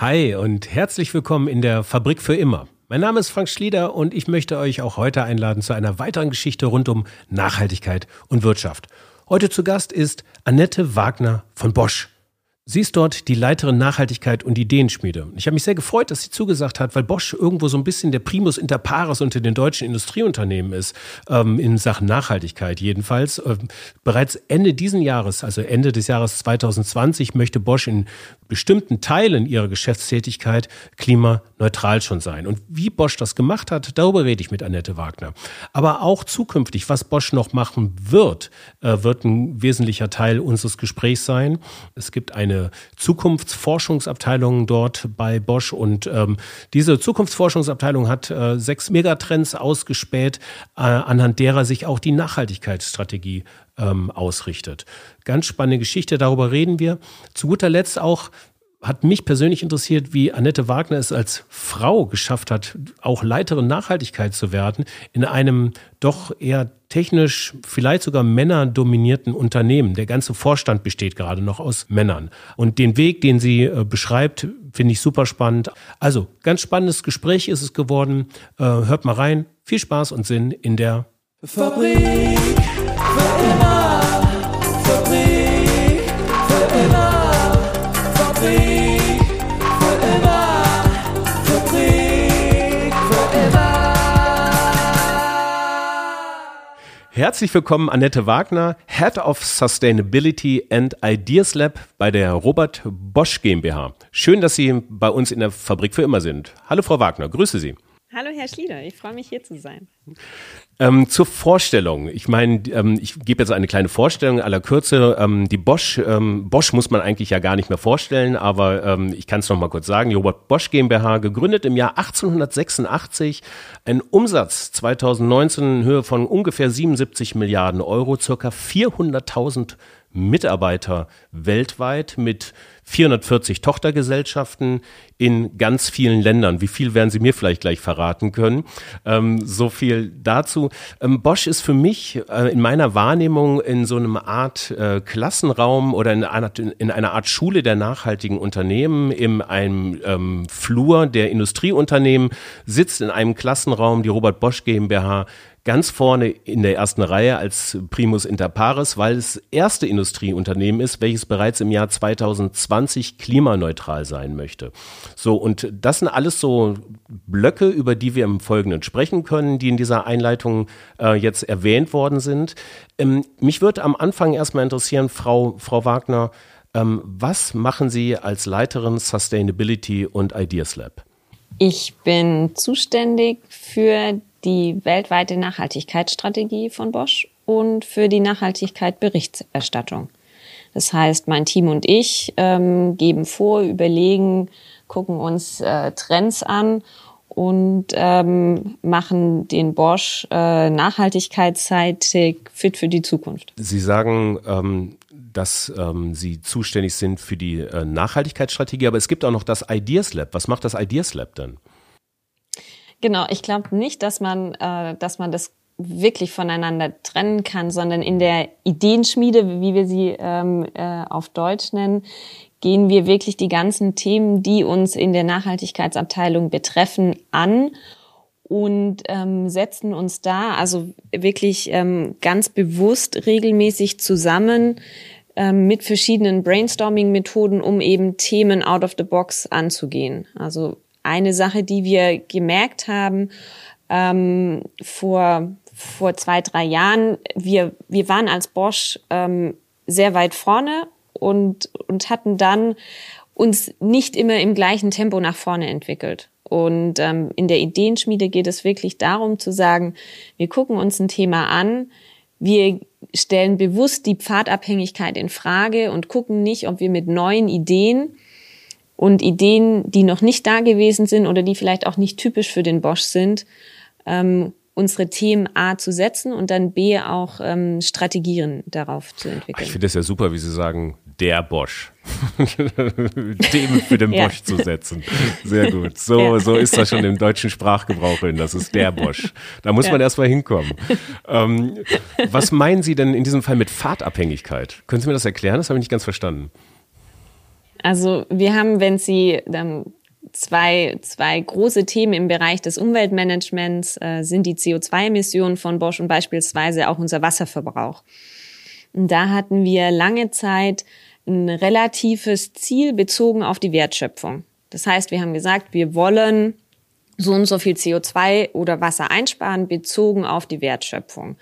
Hi und herzlich willkommen in der Fabrik für immer. Mein Name ist Frank Schlieder und ich möchte euch auch heute einladen zu einer weiteren Geschichte rund um Nachhaltigkeit und Wirtschaft. Heute zu Gast ist Annette Wagner von Bosch. Sie ist dort die Leiterin Nachhaltigkeit und Ideenschmiede. Ich habe mich sehr gefreut, dass sie zugesagt hat, weil Bosch irgendwo so ein bisschen der Primus inter pares unter den deutschen Industrieunternehmen ist, ähm, in Sachen Nachhaltigkeit jedenfalls. Ähm, bereits Ende diesen Jahres, also Ende des Jahres 2020, möchte Bosch in bestimmten Teilen ihrer Geschäftstätigkeit klimaneutral schon sein. Und wie Bosch das gemacht hat, darüber rede ich mit Annette Wagner. Aber auch zukünftig, was Bosch noch machen wird, äh, wird ein wesentlicher Teil unseres Gesprächs sein. Es gibt eine Zukunftsforschungsabteilung dort bei Bosch und ähm, diese Zukunftsforschungsabteilung hat äh, sechs Megatrends ausgespäht, äh, anhand derer sich auch die Nachhaltigkeitsstrategie ähm, ausrichtet. Ganz spannende Geschichte, darüber reden wir. Zu guter Letzt auch, hat mich persönlich interessiert, wie Annette Wagner es als Frau geschafft hat, auch Leiterin Nachhaltigkeit zu werden, in einem doch eher technisch, vielleicht sogar männerdominierten Unternehmen. Der ganze Vorstand besteht gerade noch aus Männern. Und den Weg, den sie äh, beschreibt, finde ich super spannend. Also, ganz spannendes Gespräch ist es geworden. Äh, hört mal rein. Viel Spaß und Sinn in der Fabrik für immer. Herzlich willkommen, Annette Wagner, Head of Sustainability and Ideas Lab bei der Robert Bosch GmbH. Schön, dass Sie bei uns in der Fabrik für immer sind. Hallo, Frau Wagner, grüße Sie. Hallo, Herr Schlieder, ich freue mich hier zu sein. Ähm, zur Vorstellung. Ich meine, ähm, ich gebe jetzt eine kleine Vorstellung aller Kürze. Ähm, die Bosch, ähm, Bosch muss man eigentlich ja gar nicht mehr vorstellen, aber ähm, ich kann es noch mal kurz sagen. Die Robert Bosch GmbH, gegründet im Jahr 1886, ein Umsatz 2019 in Höhe von ungefähr 77 Milliarden Euro, circa 400.000 Mitarbeiter weltweit mit 440 Tochtergesellschaften in ganz vielen Ländern. Wie viel werden Sie mir vielleicht gleich verraten können? Ähm, so viel dazu. Ähm, Bosch ist für mich äh, in meiner Wahrnehmung in so einem Art äh, Klassenraum oder in einer, in einer Art Schule der nachhaltigen Unternehmen, in einem ähm, Flur der Industrieunternehmen, sitzt in einem Klassenraum die Robert Bosch GmbH ganz vorne in der ersten Reihe als Primus inter pares, weil es erste Industrieunternehmen ist, welches bereits im Jahr 2020 klimaneutral sein möchte. So, und das sind alles so Blöcke, über die wir im Folgenden sprechen können, die in dieser Einleitung äh, jetzt erwähnt worden sind. Ähm, mich würde am Anfang erstmal interessieren, Frau, Frau Wagner, ähm, was machen Sie als Leiterin Sustainability und Ideas Lab? Ich bin zuständig für die weltweite Nachhaltigkeitsstrategie von Bosch und für die Nachhaltigkeit-Berichterstattung. Das heißt, mein Team und ich ähm, geben vor, überlegen, gucken uns äh, Trends an und ähm, machen den Bosch äh, nachhaltigkeitsseitig fit für die Zukunft. Sie sagen, ähm, dass ähm, Sie zuständig sind für die äh, Nachhaltigkeitsstrategie, aber es gibt auch noch das Ideas Lab. Was macht das Ideas Lab denn? Genau, ich glaube nicht, dass man, äh, dass man das wirklich voneinander trennen kann, sondern in der Ideenschmiede, wie wir sie ähm, äh, auf Deutsch nennen, gehen wir wirklich die ganzen Themen, die uns in der Nachhaltigkeitsabteilung betreffen, an und ähm, setzen uns da also wirklich ähm, ganz bewusst regelmäßig zusammen ähm, mit verschiedenen Brainstorming-Methoden, um eben Themen out of the box anzugehen. Also eine Sache, die wir gemerkt haben ähm, vor vor zwei drei Jahren. Wir wir waren als Bosch ähm, sehr weit vorne und und hatten dann uns nicht immer im gleichen Tempo nach vorne entwickelt. Und ähm, in der Ideenschmiede geht es wirklich darum zu sagen, wir gucken uns ein Thema an, wir stellen bewusst die Pfadabhängigkeit in Frage und gucken nicht, ob wir mit neuen Ideen und Ideen, die noch nicht da gewesen sind oder die vielleicht auch nicht typisch für den Bosch sind, ähm, unsere Themen A zu setzen und dann B auch ähm, Strategien darauf zu entwickeln. Ich finde das ja super, wie Sie sagen, der Bosch. Themen für den ja. Bosch zu setzen. Sehr gut. So, ja. so ist das schon im deutschen Sprachgebrauch hin. Das ist der Bosch. Da muss ja. man erst mal hinkommen. Ähm, was meinen Sie denn in diesem Fall mit Fahrtabhängigkeit? Können Sie mir das erklären? Das habe ich nicht ganz verstanden. Also wir haben, wenn Sie ähm, zwei, zwei große Themen im Bereich des Umweltmanagements äh, sind die CO2-Emissionen von Bosch und beispielsweise auch unser Wasserverbrauch. Und da hatten wir lange Zeit ein relatives Ziel bezogen auf die Wertschöpfung. Das heißt, wir haben gesagt, wir wollen so und so viel CO2 oder Wasser einsparen, bezogen auf die Wertschöpfung.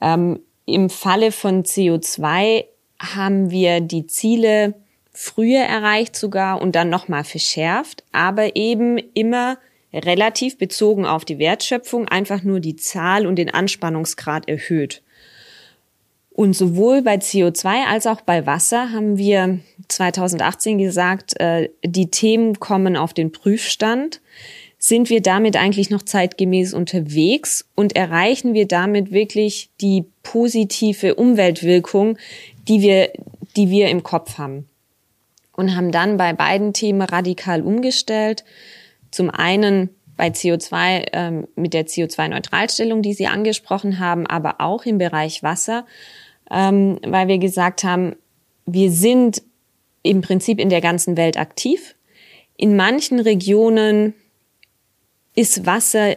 Ähm, Im Falle von CO2 haben wir die Ziele früher erreicht sogar und dann nochmal verschärft, aber eben immer relativ bezogen auf die Wertschöpfung einfach nur die Zahl und den Anspannungsgrad erhöht. Und sowohl bei CO2 als auch bei Wasser haben wir 2018 gesagt, äh, die Themen kommen auf den Prüfstand. Sind wir damit eigentlich noch zeitgemäß unterwegs und erreichen wir damit wirklich die positive Umweltwirkung, die wir, die wir im Kopf haben? Und haben dann bei beiden Themen radikal umgestellt. Zum einen bei CO2 ähm, mit der CO2-Neutralstellung, die Sie angesprochen haben, aber auch im Bereich Wasser ähm, weil wir gesagt haben, wir sind im Prinzip in der ganzen Welt aktiv. In manchen Regionen ist Wasser,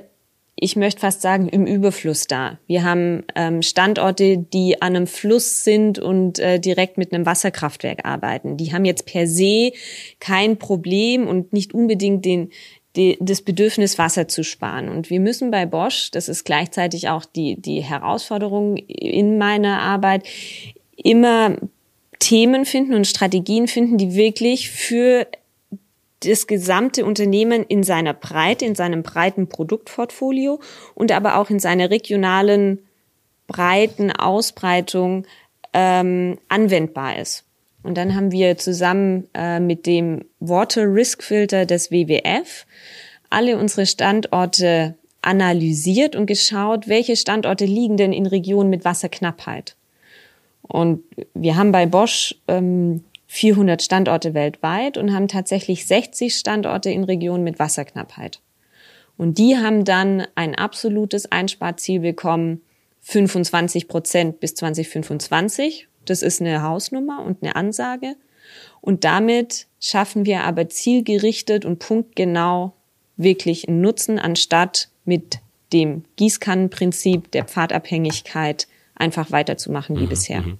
ich möchte fast sagen, im Überfluss da. Wir haben ähm, Standorte, die an einem Fluss sind und äh, direkt mit einem Wasserkraftwerk arbeiten. Die haben jetzt per se kein Problem und nicht unbedingt den, die, das Bedürfnis, Wasser zu sparen. Und wir müssen bei Bosch, das ist gleichzeitig auch die, die Herausforderung in meiner Arbeit, immer Themen finden und Strategien finden, die wirklich für das gesamte Unternehmen in seiner Breite, in seinem breiten Produktportfolio und aber auch in seiner regionalen breiten Ausbreitung ähm, anwendbar ist. Und dann haben wir zusammen äh, mit dem Water Risk Filter des WWF alle unsere Standorte analysiert und geschaut, welche Standorte liegen denn in Regionen mit Wasserknappheit. Und wir haben bei Bosch ähm, 400 Standorte weltweit und haben tatsächlich 60 Standorte in Regionen mit Wasserknappheit. Und die haben dann ein absolutes Einsparziel bekommen, 25 Prozent bis 2025 das ist eine Hausnummer und eine Ansage. Und damit schaffen wir aber zielgerichtet und punktgenau wirklich einen Nutzen, anstatt mit dem Gießkannenprinzip der Pfadabhängigkeit einfach weiterzumachen wie mhm, bisher. Mhm.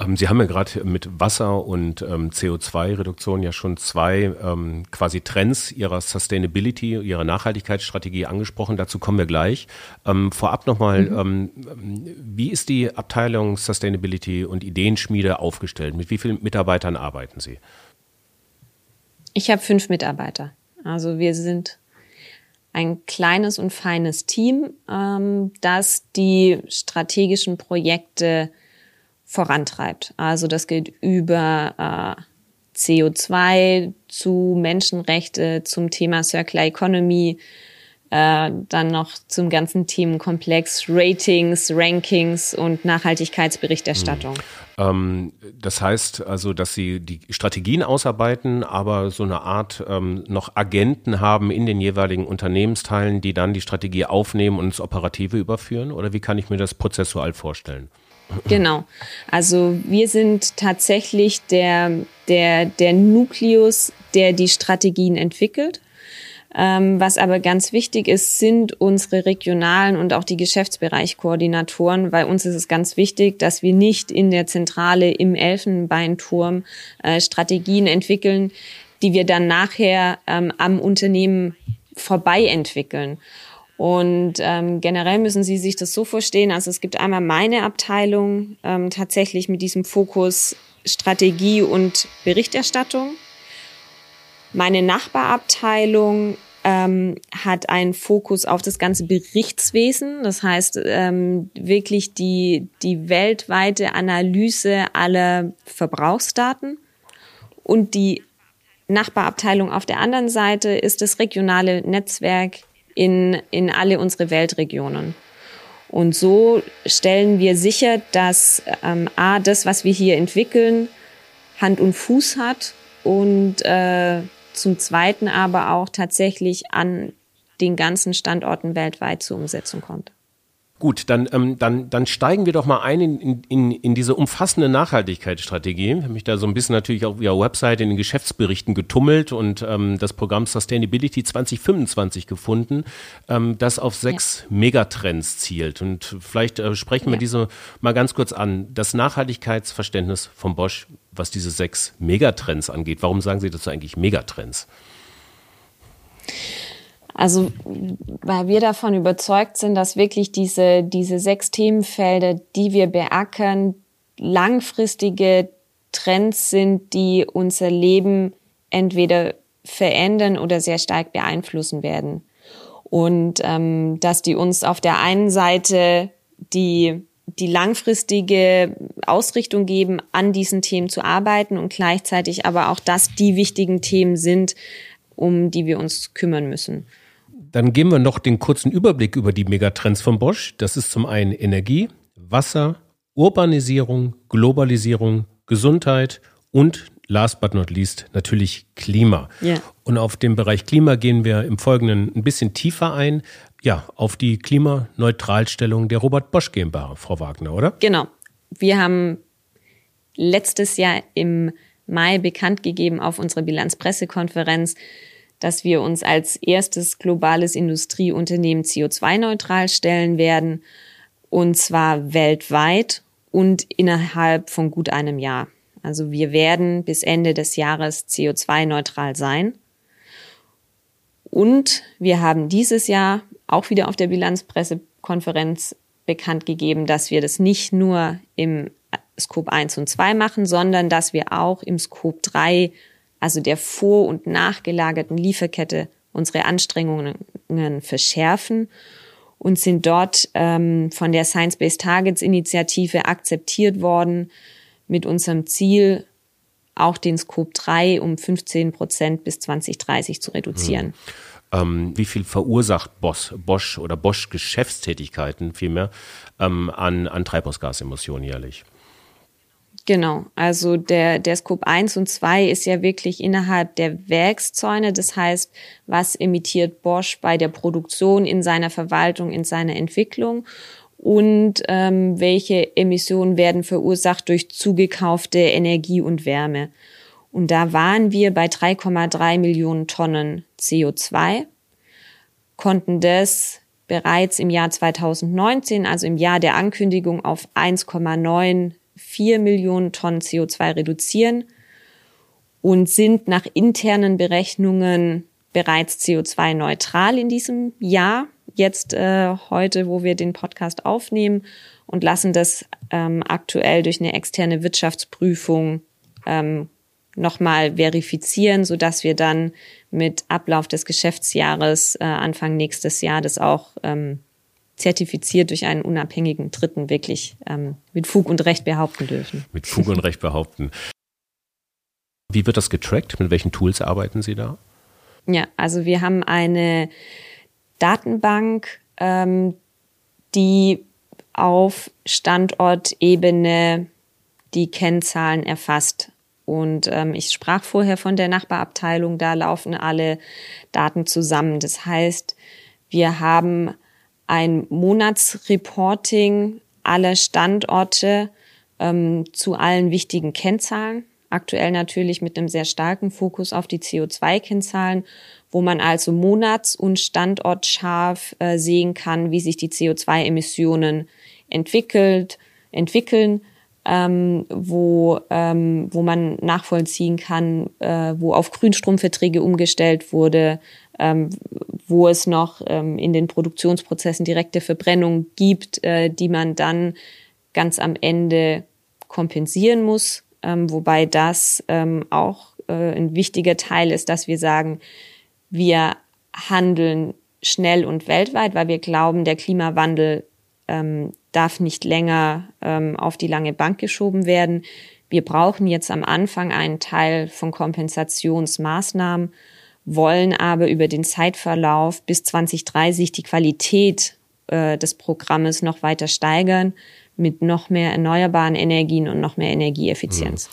Ähm, Sie haben ja gerade mit Wasser und ähm, CO2-Reduktion ja schon zwei ähm, quasi Trends Ihrer Sustainability, Ihrer Nachhaltigkeitsstrategie angesprochen. Dazu kommen wir gleich. Ähm, vorab nochmal, mhm. ähm, wie ist die Abteilung Sustainability und Ideenschmiede aufgestellt? Mit wie vielen Mitarbeitern arbeiten Sie? Ich habe fünf Mitarbeiter. Also wir sind ein kleines und feines Team, ähm, das die strategischen Projekte vorantreibt. Also das geht über äh, CO2 zu Menschenrechte, zum Thema Circular Economy, äh, dann noch zum ganzen Themenkomplex Ratings, Rankings und Nachhaltigkeitsberichterstattung. Hm. Ähm, das heißt also, dass Sie die Strategien ausarbeiten, aber so eine Art ähm, noch Agenten haben in den jeweiligen Unternehmensteilen, die dann die Strategie aufnehmen und ins Operative überführen? Oder wie kann ich mir das prozessual vorstellen? Genau. Also wir sind tatsächlich der, der, der Nukleus, der die Strategien entwickelt. Ähm, was aber ganz wichtig ist, sind unsere regionalen und auch die Geschäftsbereichkoordinatoren, weil uns ist es ganz wichtig, dass wir nicht in der Zentrale im Elfenbeinturm äh, Strategien entwickeln, die wir dann nachher ähm, am Unternehmen vorbei entwickeln. Und ähm, generell müssen Sie sich das so verstehen. Also es gibt einmal meine Abteilung ähm, tatsächlich mit diesem Fokus Strategie und Berichterstattung. Meine Nachbarabteilung ähm, hat einen Fokus auf das ganze Berichtswesen. Das heißt ähm, wirklich die, die weltweite Analyse aller Verbrauchsdaten. Und die Nachbarabteilung auf der anderen Seite ist das regionale Netzwerk in, in alle unsere Weltregionen. Und so stellen wir sicher, dass ähm, A, das, was wir hier entwickeln, Hand und Fuß hat und äh, zum Zweiten aber auch tatsächlich an den ganzen Standorten weltweit zur Umsetzung kommt. Gut, dann, ähm, dann, dann steigen wir doch mal ein in, in, in diese umfassende Nachhaltigkeitsstrategie. Ich habe mich da so ein bisschen natürlich auch via Website in den Geschäftsberichten getummelt und ähm, das Programm Sustainability 2025 gefunden, ähm, das auf sechs ja. Megatrends zielt. Und vielleicht äh, sprechen wir ja. diese mal ganz kurz an. Das Nachhaltigkeitsverständnis von Bosch, was diese sechs Megatrends angeht. Warum sagen Sie dazu eigentlich Megatrends? Also, weil wir davon überzeugt sind, dass wirklich diese, diese sechs Themenfelder, die wir beackern, langfristige Trends sind, die unser Leben entweder verändern oder sehr stark beeinflussen werden. Und ähm, dass die uns auf der einen Seite die, die langfristige Ausrichtung geben, an diesen Themen zu arbeiten und gleichzeitig aber auch, dass die wichtigen Themen sind, um die wir uns kümmern müssen. Dann geben wir noch den kurzen Überblick über die Megatrends von Bosch. Das ist zum einen Energie, Wasser, Urbanisierung, Globalisierung, Gesundheit und last but not least natürlich Klima. Yeah. Und auf den Bereich Klima gehen wir im Folgenden ein bisschen tiefer ein. Ja, auf die Klimaneutralstellung der Robert Bosch GmbH, Frau Wagner, oder? Genau. Wir haben letztes Jahr im Mai bekannt gegeben auf unserer Bilanzpressekonferenz, dass wir uns als erstes globales Industrieunternehmen CO2-neutral stellen werden, und zwar weltweit und innerhalb von gut einem Jahr. Also wir werden bis Ende des Jahres CO2-neutral sein. Und wir haben dieses Jahr auch wieder auf der Bilanzpressekonferenz bekannt gegeben, dass wir das nicht nur im Scope 1 und 2 machen, sondern dass wir auch im Scope 3 also der vor- und nachgelagerten Lieferkette, unsere Anstrengungen verschärfen und sind dort ähm, von der Science-Based Targets Initiative akzeptiert worden mit unserem Ziel, auch den Scope 3 um 15 Prozent bis 2030 zu reduzieren. Hm. Ähm, wie viel verursacht Bosch, Bosch oder Bosch Geschäftstätigkeiten vielmehr ähm, an, an Treibhausgasemissionen jährlich? Genau, also der, der Scope 1 und 2 ist ja wirklich innerhalb der Werkszäune. Das heißt, was emittiert Bosch bei der Produktion, in seiner Verwaltung, in seiner Entwicklung und ähm, welche Emissionen werden verursacht durch zugekaufte Energie und Wärme. Und da waren wir bei 3,3 Millionen Tonnen CO2, konnten das bereits im Jahr 2019, also im Jahr der Ankündigung, auf 1,9 vier Millionen Tonnen CO2 reduzieren und sind nach internen Berechnungen bereits CO2-neutral in diesem Jahr, jetzt äh, heute, wo wir den Podcast aufnehmen und lassen das ähm, aktuell durch eine externe Wirtschaftsprüfung ähm, nochmal verifizieren, so dass wir dann mit Ablauf des Geschäftsjahres äh, Anfang nächstes Jahr das auch ähm, zertifiziert durch einen unabhängigen Dritten wirklich ähm, mit Fug und Recht behaupten dürfen. Mit Fug und Recht behaupten. Wie wird das getrackt? Mit welchen Tools arbeiten Sie da? Ja, also wir haben eine Datenbank, ähm, die auf Standortebene die Kennzahlen erfasst. Und ähm, ich sprach vorher von der Nachbarabteilung, da laufen alle Daten zusammen. Das heißt, wir haben ein Monatsreporting aller Standorte ähm, zu allen wichtigen Kennzahlen. Aktuell natürlich mit einem sehr starken Fokus auf die CO2-Kennzahlen, wo man also monats- und standortscharf äh, sehen kann, wie sich die CO2-Emissionen entwickelt, entwickeln, ähm, wo, ähm, wo man nachvollziehen kann, äh, wo auf Grünstromverträge umgestellt wurde, ähm, wo es noch ähm, in den Produktionsprozessen direkte Verbrennung gibt, äh, die man dann ganz am Ende kompensieren muss, ähm, wobei das ähm, auch äh, ein wichtiger Teil ist, dass wir sagen, wir handeln schnell und weltweit, weil wir glauben, der Klimawandel ähm, darf nicht länger ähm, auf die lange Bank geschoben werden. Wir brauchen jetzt am Anfang einen Teil von Kompensationsmaßnahmen wollen aber über den Zeitverlauf bis 2030 die Qualität äh, des Programmes noch weiter steigern mit noch mehr erneuerbaren Energien und noch mehr Energieeffizienz.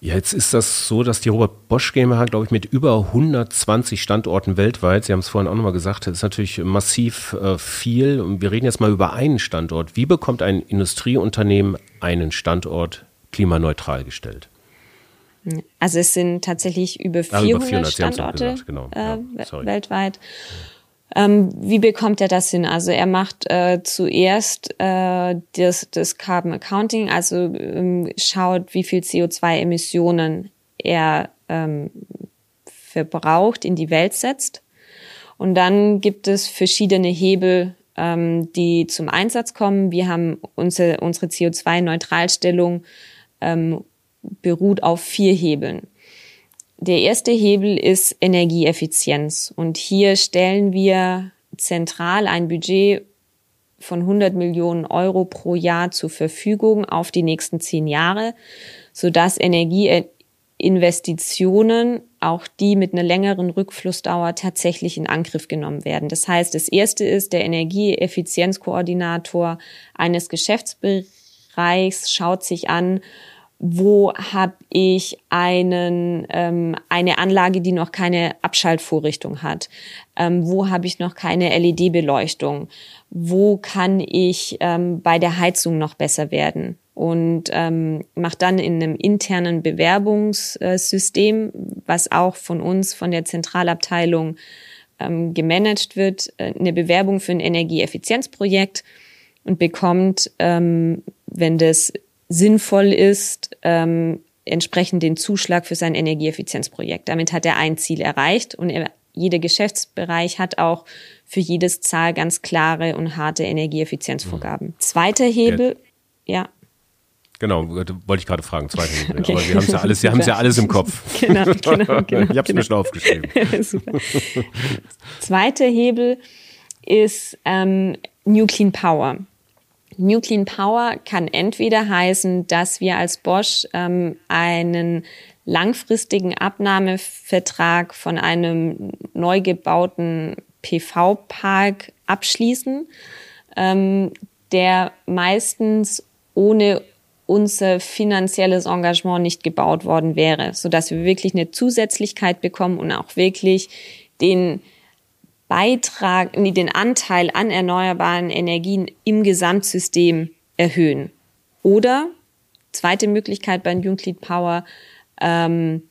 Ja, jetzt ist das so, dass die Robert Bosch GmbH, glaube ich, mit über 120 Standorten weltweit, Sie haben es vorhin auch nochmal gesagt, das ist natürlich massiv äh, viel. Und wir reden jetzt mal über einen Standort. Wie bekommt ein Industrieunternehmen einen Standort klimaneutral gestellt? Also es sind tatsächlich über 400, ja, über 400 Standorte gesagt, genau. äh, ja, weltweit. Ähm, wie bekommt er das hin? Also er macht äh, zuerst äh, das, das Carbon Accounting, also ähm, schaut, wie viel CO2-Emissionen er ähm, verbraucht, in die Welt setzt. Und dann gibt es verschiedene Hebel, ähm, die zum Einsatz kommen. Wir haben unsere, unsere CO2-Neutralstellung ähm, beruht auf vier Hebeln. Der erste Hebel ist Energieeffizienz. Und hier stellen wir zentral ein Budget von 100 Millionen Euro pro Jahr zur Verfügung auf die nächsten zehn Jahre, sodass Energieinvestitionen, auch die mit einer längeren Rückflussdauer, tatsächlich in Angriff genommen werden. Das heißt, das erste ist, der Energieeffizienzkoordinator eines Geschäftsbereichs schaut sich an, wo habe ich einen, ähm, eine Anlage, die noch keine Abschaltvorrichtung hat, ähm, wo habe ich noch keine LED-Beleuchtung, wo kann ich ähm, bei der Heizung noch besser werden? Und ähm, macht dann in einem internen Bewerbungssystem, was auch von uns, von der Zentralabteilung ähm, gemanagt wird, äh, eine Bewerbung für ein Energieeffizienzprojekt und bekommt, ähm, wenn das sinnvoll ist, ähm, entsprechend den Zuschlag für sein Energieeffizienzprojekt. Damit hat er ein Ziel erreicht und er, jeder Geschäftsbereich hat auch für jedes Zahl ganz klare und harte Energieeffizienzvorgaben. Mhm. Zweiter Hebel, ja. ja. Genau, wollte ich gerade fragen, zweiter Hebel. Okay. Aber Sie haben es ja alles, Sie haben ja alles im Kopf. genau, genau, genau. Ich habe es mir schon aufgeschrieben. Super. Zweiter Hebel ist ähm, New Clean Power. New Clean Power kann entweder heißen, dass wir als Bosch ähm, einen langfristigen Abnahmevertrag von einem neu gebauten PV-Park abschließen, ähm, der meistens ohne unser finanzielles Engagement nicht gebaut worden wäre, so dass wir wirklich eine Zusätzlichkeit bekommen und auch wirklich den Beitrag, nee, den Anteil an erneuerbaren Energien im Gesamtsystem erhöhen. Oder zweite Möglichkeit bei New Power, ähm,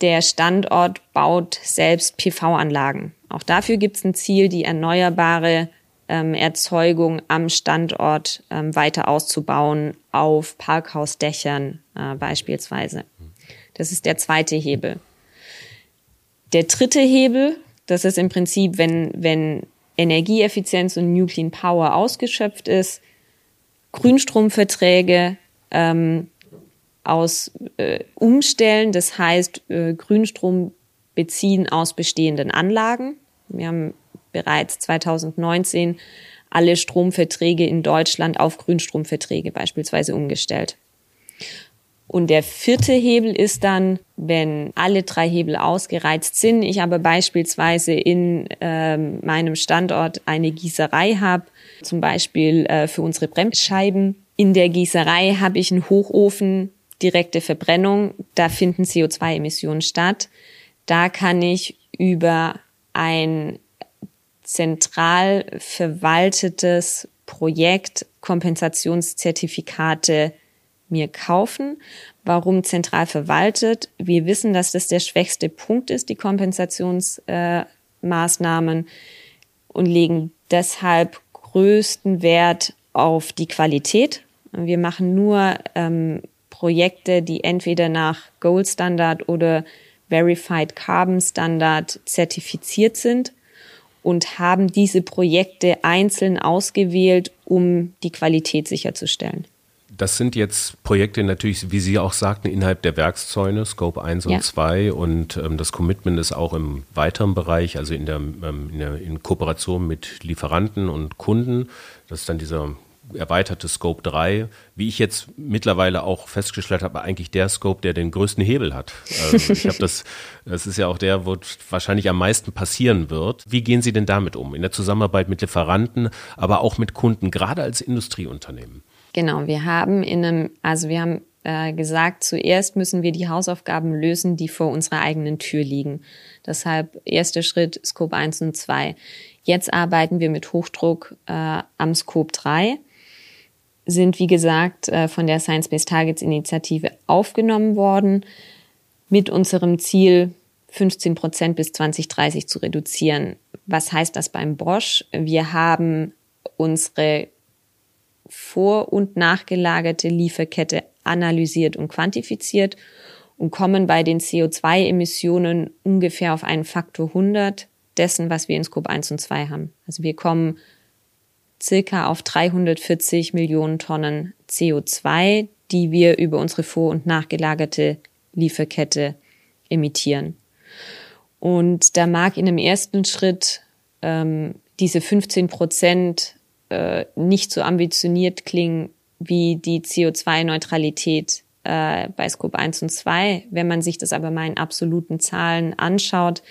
der Standort baut selbst PV-Anlagen. Auch dafür gibt es ein Ziel, die erneuerbare ähm, Erzeugung am Standort ähm, weiter auszubauen, auf Parkhausdächern äh, beispielsweise. Das ist der zweite Hebel. Der dritte Hebel das ist im Prinzip, wenn, wenn Energieeffizienz und New Clean Power ausgeschöpft ist, Grünstromverträge ähm, aus äh, umstellen, das heißt äh, Grünstrom beziehen aus bestehenden Anlagen. Wir haben bereits 2019 alle Stromverträge in Deutschland auf Grünstromverträge beispielsweise umgestellt. Und der vierte Hebel ist dann, wenn alle drei Hebel ausgereizt sind, ich aber beispielsweise in äh, meinem Standort eine Gießerei habe, zum Beispiel äh, für unsere Bremsscheiben. In der Gießerei habe ich einen Hochofen, direkte Verbrennung, da finden CO2-Emissionen statt. Da kann ich über ein zentral verwaltetes Projekt Kompensationszertifikate mir kaufen. Warum zentral verwaltet? Wir wissen, dass das der schwächste Punkt ist, die Kompensationsmaßnahmen, äh, und legen deshalb größten Wert auf die Qualität. Wir machen nur ähm, Projekte, die entweder nach Gold Standard oder Verified Carbon Standard zertifiziert sind und haben diese Projekte einzeln ausgewählt, um die Qualität sicherzustellen. Das sind jetzt Projekte natürlich, wie Sie auch sagten, innerhalb der Werkszäune, Scope 1 und ja. 2. Und ähm, das Commitment ist auch im weiteren Bereich, also in der, ähm, in der in Kooperation mit Lieferanten und Kunden. Das ist dann dieser erweiterte Scope 3, wie ich jetzt mittlerweile auch festgestellt habe, eigentlich der Scope, der den größten Hebel hat. Also ich habe das, das ist ja auch der, wo wahrscheinlich am meisten passieren wird. Wie gehen Sie denn damit um? In der Zusammenarbeit mit Lieferanten, aber auch mit Kunden, gerade als Industrieunternehmen? Genau, wir haben in einem, also wir haben äh, gesagt, zuerst müssen wir die Hausaufgaben lösen, die vor unserer eigenen Tür liegen. Deshalb erster Schritt Scope 1 und 2. Jetzt arbeiten wir mit Hochdruck äh, am Scope 3, sind wie gesagt äh, von der Science-Based Targets Initiative aufgenommen worden mit unserem Ziel 15 Prozent bis 2030 zu reduzieren. Was heißt das beim Bosch? Wir haben unsere vor- und nachgelagerte Lieferkette analysiert und quantifiziert und kommen bei den CO2-Emissionen ungefähr auf einen Faktor 100 dessen, was wir in Scope 1 und 2 haben. Also wir kommen circa auf 340 Millionen Tonnen CO2, die wir über unsere vor- und nachgelagerte Lieferkette emittieren. Und da mag in einem ersten Schritt ähm, diese 15 Prozent äh, nicht so ambitioniert klingen wie die CO2-Neutralität äh, bei Scope 1 und 2. Wenn man sich das aber mal in absoluten Zahlen anschaut,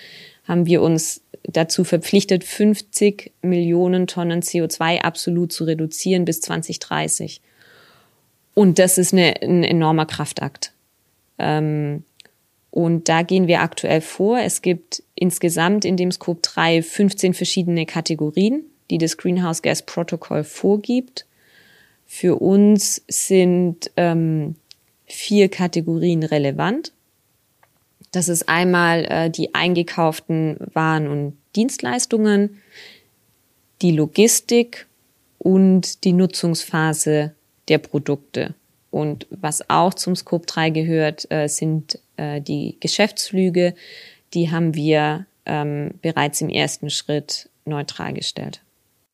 haben wir uns dazu verpflichtet, 50 Millionen Tonnen CO2 absolut zu reduzieren bis 2030. Und das ist eine, ein enormer Kraftakt. Ähm, und da gehen wir aktuell vor. Es gibt insgesamt in dem Scope 3 15 verschiedene Kategorien, die das Greenhouse Gas Protocol vorgibt. Für uns sind ähm, vier Kategorien relevant. Das ist einmal äh, die eingekauften Waren und Dienstleistungen, die Logistik und die Nutzungsphase der Produkte. Und was auch zum Scope 3 gehört, äh, sind äh, die Geschäftsflüge. Die haben wir ähm, bereits im ersten Schritt neutral gestellt.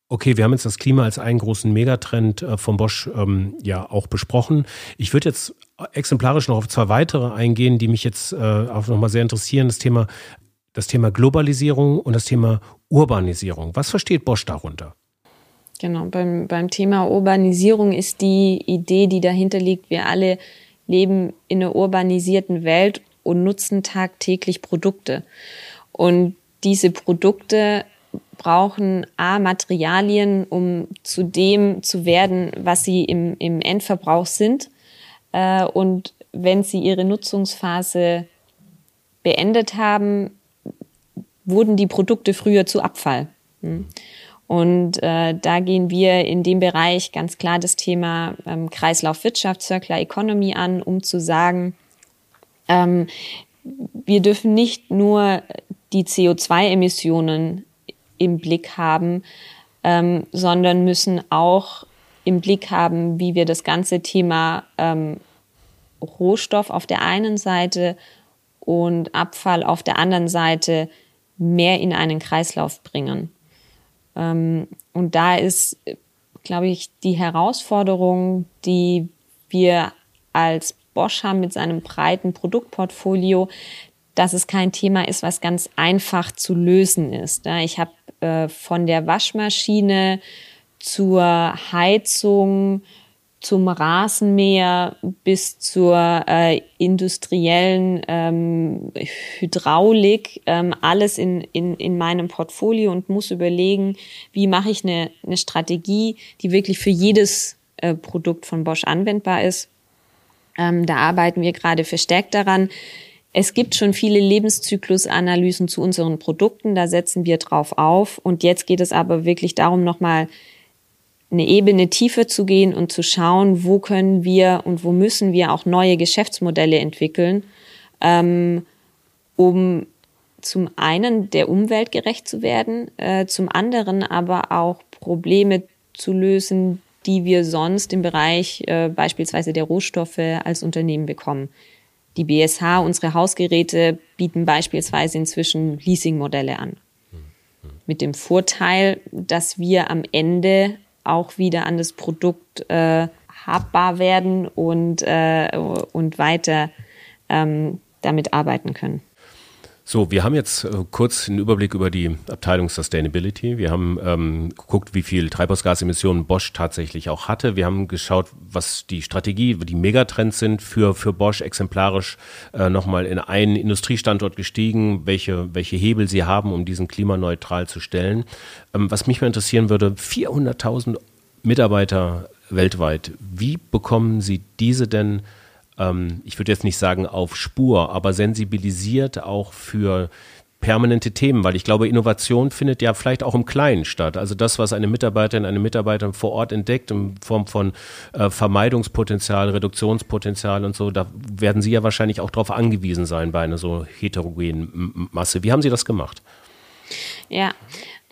Okay, wir haben jetzt das Klima als einen großen Megatrend äh, von Bosch ähm, ja auch besprochen. Ich würde jetzt exemplarisch noch auf zwei weitere eingehen, die mich jetzt äh, auch nochmal sehr interessieren. Das Thema, das Thema Globalisierung und das Thema Urbanisierung. Was versteht Bosch darunter? Genau, beim, beim Thema Urbanisierung ist die Idee, die dahinter liegt, wir alle leben in einer urbanisierten Welt und nutzen tagtäglich Produkte. Und diese Produkte brauchen A, Materialien, um zu dem zu werden, was sie im, im Endverbrauch sind. Äh, und wenn sie ihre Nutzungsphase beendet haben, wurden die Produkte früher zu Abfall. Hm. Und äh, da gehen wir in dem Bereich ganz klar das Thema ähm, Kreislaufwirtschaft, Circular Economy an, um zu sagen, ähm, wir dürfen nicht nur die CO2-Emissionen im Blick haben, ähm, sondern müssen auch im Blick haben, wie wir das ganze Thema ähm, Rohstoff auf der einen Seite und Abfall auf der anderen Seite mehr in einen Kreislauf bringen. Ähm, und da ist, glaube ich, die Herausforderung, die wir als Bosch haben mit seinem breiten Produktportfolio, dass es kein Thema ist, was ganz einfach zu lösen ist. Ich habe äh, von der Waschmaschine zur Heizung, zum Rasenmäher bis zur äh, industriellen ähm, Hydraulik, ähm, alles in, in, in meinem Portfolio und muss überlegen, wie mache ich eine, eine Strategie, die wirklich für jedes äh, Produkt von Bosch anwendbar ist. Ähm, da arbeiten wir gerade verstärkt daran. Es gibt schon viele Lebenszyklusanalysen zu unseren Produkten, da setzen wir drauf auf. Und jetzt geht es aber wirklich darum, nochmal eine Ebene tiefer zu gehen und zu schauen, wo können wir und wo müssen wir auch neue Geschäftsmodelle entwickeln, ähm, um zum einen der Umwelt gerecht zu werden, äh, zum anderen aber auch Probleme zu lösen, die wir sonst im Bereich äh, beispielsweise der Rohstoffe als Unternehmen bekommen. Die BSH, unsere Hausgeräte, bieten beispielsweise inzwischen Leasingmodelle an. Mit dem Vorteil, dass wir am Ende auch wieder an das Produkt äh, habbar werden und, äh, und weiter ähm, damit arbeiten können. So, wir haben jetzt äh, kurz einen Überblick über die Abteilung Sustainability. Wir haben ähm, geguckt, wie viel Treibhausgasemissionen Bosch tatsächlich auch hatte. Wir haben geschaut, was die Strategie, die Megatrends sind für, für Bosch exemplarisch äh, nochmal in einen Industriestandort gestiegen, welche, welche Hebel sie haben, um diesen klimaneutral zu stellen. Ähm, was mich mal interessieren würde, 400.000 Mitarbeiter weltweit, wie bekommen Sie diese denn ähm, ich würde jetzt nicht sagen auf Spur, aber sensibilisiert auch für permanente Themen, weil ich glaube, Innovation findet ja vielleicht auch im Kleinen statt. Also das, was eine Mitarbeiterin, eine Mitarbeiter vor Ort entdeckt in Form von äh, Vermeidungspotenzial, Reduktionspotenzial und so, da werden Sie ja wahrscheinlich auch darauf angewiesen sein bei einer so heterogenen Masse. Wie haben Sie das gemacht? Ja,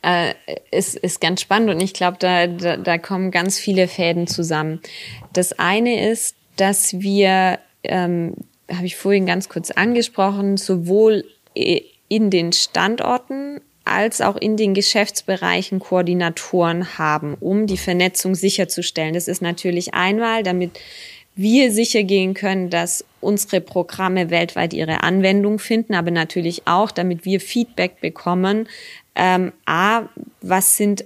äh, ist, ist ganz spannend und ich glaube, da, da, da kommen ganz viele Fäden zusammen. Das eine ist, dass wir, ähm, habe ich vorhin ganz kurz angesprochen, sowohl in den Standorten als auch in den Geschäftsbereichen Koordinatoren haben, um die Vernetzung sicherzustellen. Das ist natürlich einmal, damit wir sicher gehen können, dass unsere Programme weltweit ihre Anwendung finden, aber natürlich auch, damit wir Feedback bekommen. Ähm, A, was sind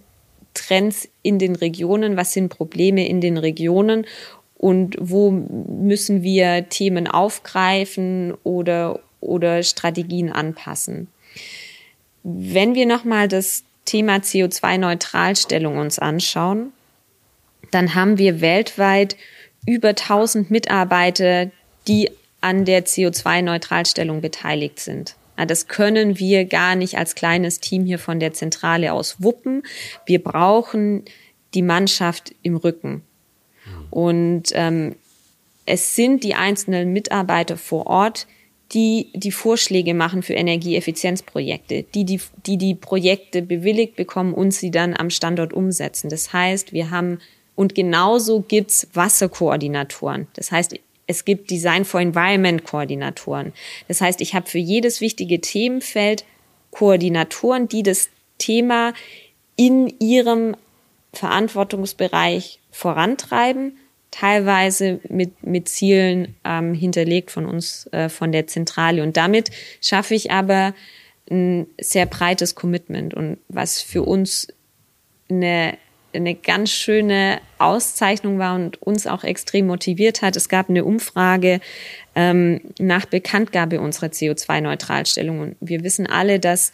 Trends in den Regionen, was sind Probleme in den Regionen und wo müssen wir Themen aufgreifen oder, oder Strategien anpassen. Wenn wir nochmal das Thema CO2-Neutralstellung uns anschauen, dann haben wir weltweit über 1000 Mitarbeiter, die an der CO2-Neutralstellung beteiligt sind. Das können wir gar nicht als kleines Team hier von der Zentrale aus wuppen. Wir brauchen die Mannschaft im Rücken. Und ähm, es sind die einzelnen Mitarbeiter vor Ort, die die Vorschläge machen für Energieeffizienzprojekte, die die, die die Projekte bewilligt bekommen und sie dann am Standort umsetzen. Das heißt, wir haben, und genauso gibt's Wasserkoordinatoren. Das heißt, es gibt Design for Environment Koordinatoren. Das heißt, ich habe für jedes wichtige Themenfeld Koordinatoren, die das Thema in ihrem Verantwortungsbereich vorantreiben teilweise mit, mit Zielen ähm, hinterlegt von uns, äh, von der Zentrale. Und damit schaffe ich aber ein sehr breites Commitment und was für uns eine, eine ganz schöne Auszeichnung war und uns auch extrem motiviert hat. Es gab eine Umfrage ähm, nach Bekanntgabe unserer CO2-Neutralstellung und wir wissen alle, dass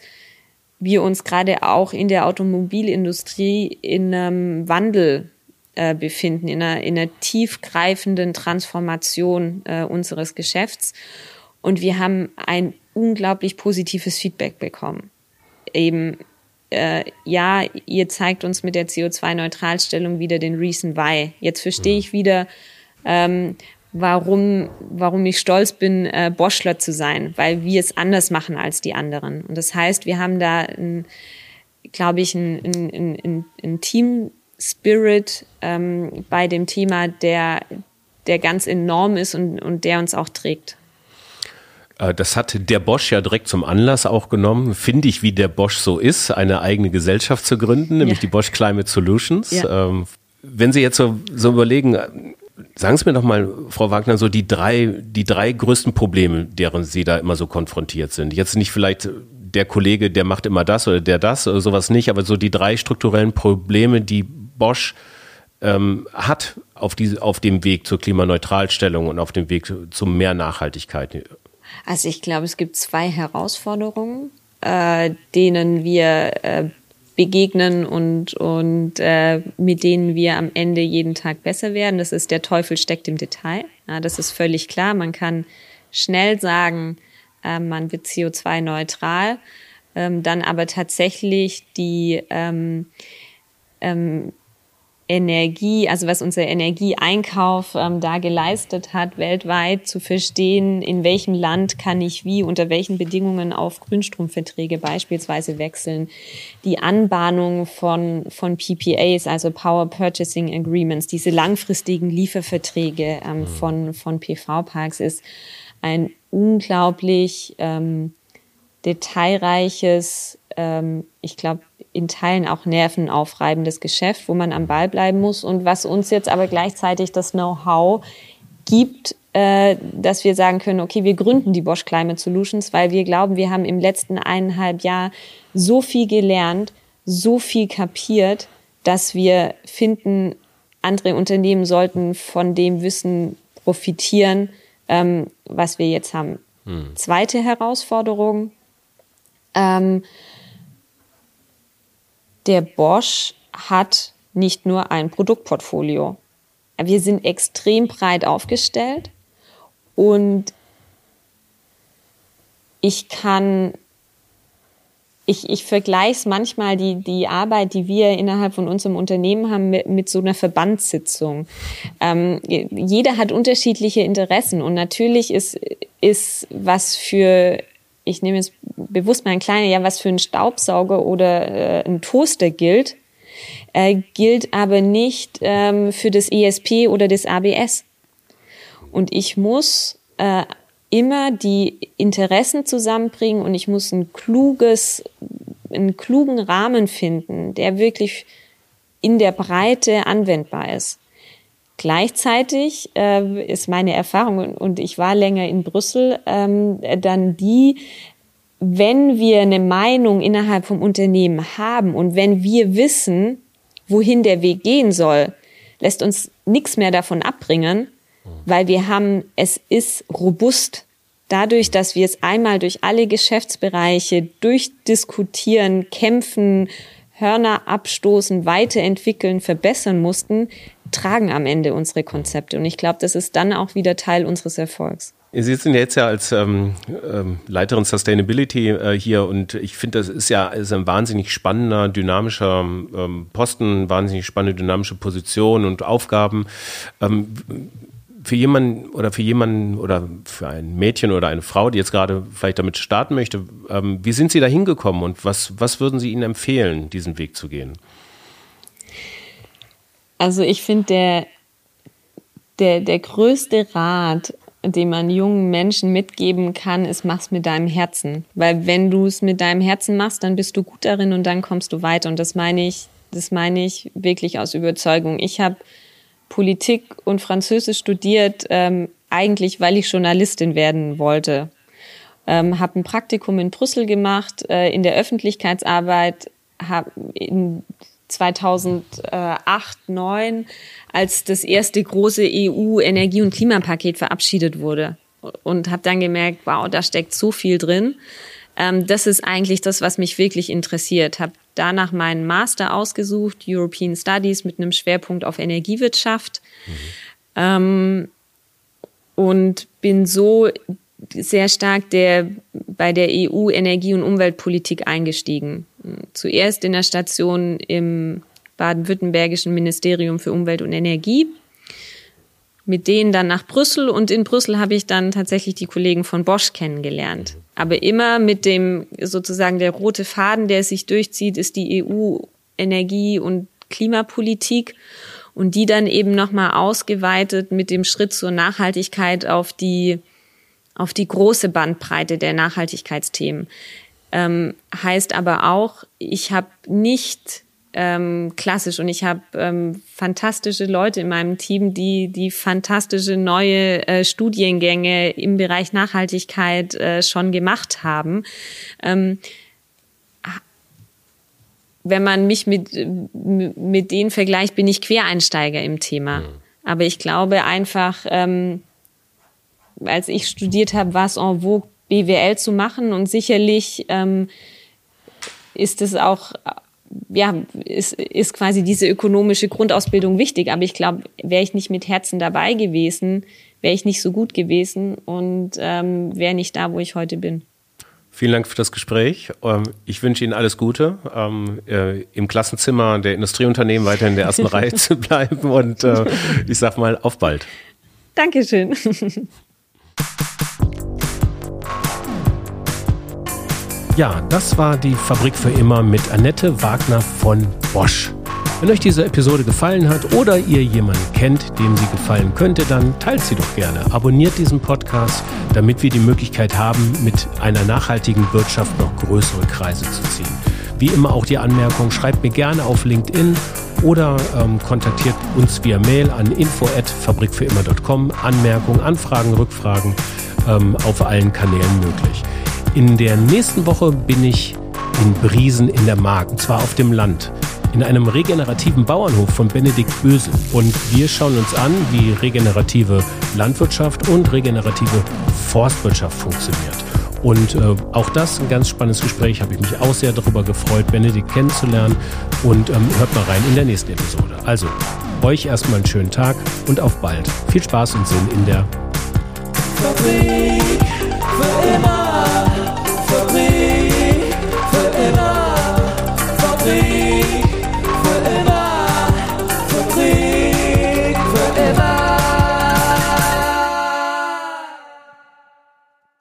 wir uns gerade auch in der Automobilindustrie in einem Wandel äh, befinden, in einer, in einer tiefgreifenden Transformation äh, unseres Geschäfts. Und wir haben ein unglaublich positives Feedback bekommen. Eben, äh, ja, ihr zeigt uns mit der CO2-Neutralstellung wieder den Reason why. Jetzt verstehe ich wieder, ähm, warum, warum ich stolz bin, äh, Boschler zu sein, weil wir es anders machen als die anderen. Und das heißt, wir haben da, glaube ich, ein, ein, ein, ein Team Spirit ähm, bei dem Thema, der, der ganz enorm ist und, und der uns auch trägt. Äh, das hat der Bosch ja direkt zum Anlass auch genommen, finde ich, wie der Bosch so ist, eine eigene Gesellschaft zu gründen, nämlich ja. die Bosch Climate Solutions. Ja. Ähm, wenn Sie jetzt so, so überlegen, sagen Sie mir doch mal, Frau Wagner, so die drei, die drei größten Probleme, deren Sie da immer so konfrontiert sind. Jetzt nicht vielleicht der Kollege, der macht immer das oder der das oder sowas nicht, aber so die drei strukturellen Probleme, die Bosch ähm, hat auf, diese, auf dem Weg zur Klimaneutralstellung und auf dem Weg zu mehr Nachhaltigkeit? Also ich glaube, es gibt zwei Herausforderungen, äh, denen wir äh, begegnen und, und äh, mit denen wir am Ende jeden Tag besser werden. Das ist der Teufel steckt im Detail. Ja, das ist völlig klar. Man kann schnell sagen, äh, man wird CO2-neutral, ähm, dann aber tatsächlich die ähm, ähm, Energie, also was unser Energieeinkauf ähm, da geleistet hat, weltweit zu verstehen, in welchem Land kann ich wie, unter welchen Bedingungen auf Grünstromverträge beispielsweise wechseln, die Anbahnung von, von PPAs, also Power Purchasing Agreements, diese langfristigen Lieferverträge ähm, mhm. von, von PV-Parks ist ein unglaublich ähm, detailreiches, ähm, ich glaube, in Teilen auch nervenaufreibendes Geschäft, wo man am Ball bleiben muss und was uns jetzt aber gleichzeitig das Know-how gibt, äh, dass wir sagen können, okay, wir gründen die Bosch Climate Solutions, weil wir glauben, wir haben im letzten eineinhalb Jahr so viel gelernt, so viel kapiert, dass wir finden, andere Unternehmen sollten von dem Wissen profitieren, ähm, was wir jetzt haben. Hm. Zweite Herausforderung, ähm, der Bosch hat nicht nur ein Produktportfolio. Wir sind extrem breit aufgestellt Und ich kann, ich, ich vergleiche es manchmal die, die Arbeit, die wir innerhalb von unserem Unternehmen haben, mit, mit so einer Verbandssitzung. Ähm, jeder hat unterschiedliche Interessen und natürlich ist, ist was für, ich nehme jetzt bewusst mal ein kleiner, ja, was für ein Staubsauger oder äh, ein Toaster gilt, äh, gilt aber nicht ähm, für das ESP oder das ABS. Und ich muss äh, immer die Interessen zusammenbringen und ich muss ein kluges, einen klugen Rahmen finden, der wirklich in der Breite anwendbar ist. Gleichzeitig äh, ist meine Erfahrung, und ich war länger in Brüssel, ähm, dann die, wenn wir eine Meinung innerhalb vom Unternehmen haben und wenn wir wissen, wohin der Weg gehen soll, lässt uns nichts mehr davon abbringen, weil wir haben, es ist robust. Dadurch, dass wir es einmal durch alle Geschäftsbereiche durchdiskutieren, kämpfen, Hörner abstoßen, weiterentwickeln, verbessern mussten, tragen am Ende unsere Konzepte. Und ich glaube, das ist dann auch wieder Teil unseres Erfolgs. Sie sind jetzt ja als ähm, ähm, Leiterin Sustainability äh, hier und ich finde, das ist ja ist ein wahnsinnig spannender, dynamischer ähm, Posten, wahnsinnig spannende, dynamische Position und Aufgaben. Ähm, für jemanden oder für jemanden oder für ein Mädchen oder eine Frau, die jetzt gerade vielleicht damit starten möchte, ähm, wie sind Sie da hingekommen und was, was würden Sie ihnen empfehlen, diesen Weg zu gehen? Also ich finde, der, der, der größte Rat, den man jungen Menschen mitgeben kann, ist, mach's mit deinem Herzen. Weil wenn du es mit deinem Herzen machst, dann bist du gut darin und dann kommst du weiter. Und das meine ich, das meine ich wirklich aus Überzeugung. Ich habe Politik und Französisch studiert, ähm, eigentlich weil ich Journalistin werden wollte. Ähm, habe ein Praktikum in Brüssel gemacht, äh, in der Öffentlichkeitsarbeit, habe in 2008, 2009, als das erste große EU-Energie- und Klimapaket verabschiedet wurde. Und habe dann gemerkt, wow, da steckt so viel drin. Ähm, das ist eigentlich das, was mich wirklich interessiert. Habe danach meinen Master ausgesucht, European Studies mit einem Schwerpunkt auf Energiewirtschaft. Mhm. Ähm, und bin so sehr stark der, bei der EU Energie- und Umweltpolitik eingestiegen. Zuerst in der Station im baden-württembergischen Ministerium für Umwelt und Energie. Mit denen dann nach Brüssel und in Brüssel habe ich dann tatsächlich die Kollegen von Bosch kennengelernt. Aber immer mit dem sozusagen der rote Faden, der sich durchzieht, ist die EU Energie- und Klimapolitik und die dann eben nochmal ausgeweitet mit dem Schritt zur Nachhaltigkeit auf die, auf die große Bandbreite der Nachhaltigkeitsthemen. Ähm, heißt aber auch, ich habe nicht ähm, klassisch und ich habe ähm, fantastische Leute in meinem Team, die die fantastische neue äh, Studiengänge im Bereich Nachhaltigkeit äh, schon gemacht haben. Ähm, wenn man mich mit, mit denen vergleicht, bin ich Quereinsteiger im Thema. Mhm. Aber ich glaube einfach, ähm, als ich studiert habe, war es en vogue, BWL zu machen und sicherlich ähm, ist es auch ja, ist, ist quasi diese ökonomische Grundausbildung wichtig. Aber ich glaube, wäre ich nicht mit Herzen dabei gewesen, wäre ich nicht so gut gewesen und ähm, wäre nicht da, wo ich heute bin. Vielen Dank für das Gespräch. Ähm, ich wünsche Ihnen alles Gute, ähm, äh, im Klassenzimmer der Industrieunternehmen weiter in der ersten Reihe zu bleiben und äh, ich sag mal auf bald. Dankeschön. Ja, das war die Fabrik für immer mit Annette Wagner von Bosch. Wenn euch diese Episode gefallen hat oder ihr jemanden kennt, dem sie gefallen könnte, dann teilt sie doch gerne. Abonniert diesen Podcast, damit wir die Möglichkeit haben, mit einer nachhaltigen Wirtschaft noch größere Kreise zu ziehen. Wie immer auch die Anmerkung, schreibt mir gerne auf LinkedIn oder ähm, kontaktiert uns via Mail an info@fabrikfürimmer.com. Anmerkungen, Anfragen, Rückfragen ähm, auf allen Kanälen möglich. In der nächsten Woche bin ich in Briesen in der Mark, und zwar auf dem Land, in einem regenerativen Bauernhof von Benedikt Bösel. Und wir schauen uns an, wie regenerative Landwirtschaft und regenerative Forstwirtschaft funktioniert. Und äh, auch das ein ganz spannendes Gespräch, habe ich mich auch sehr darüber gefreut, Benedikt kennenzulernen. Und ähm, hört mal rein in der nächsten Episode. Also, euch erstmal einen schönen Tag und auf bald. Viel Spaß und Sinn in der Fabrik für immer. away.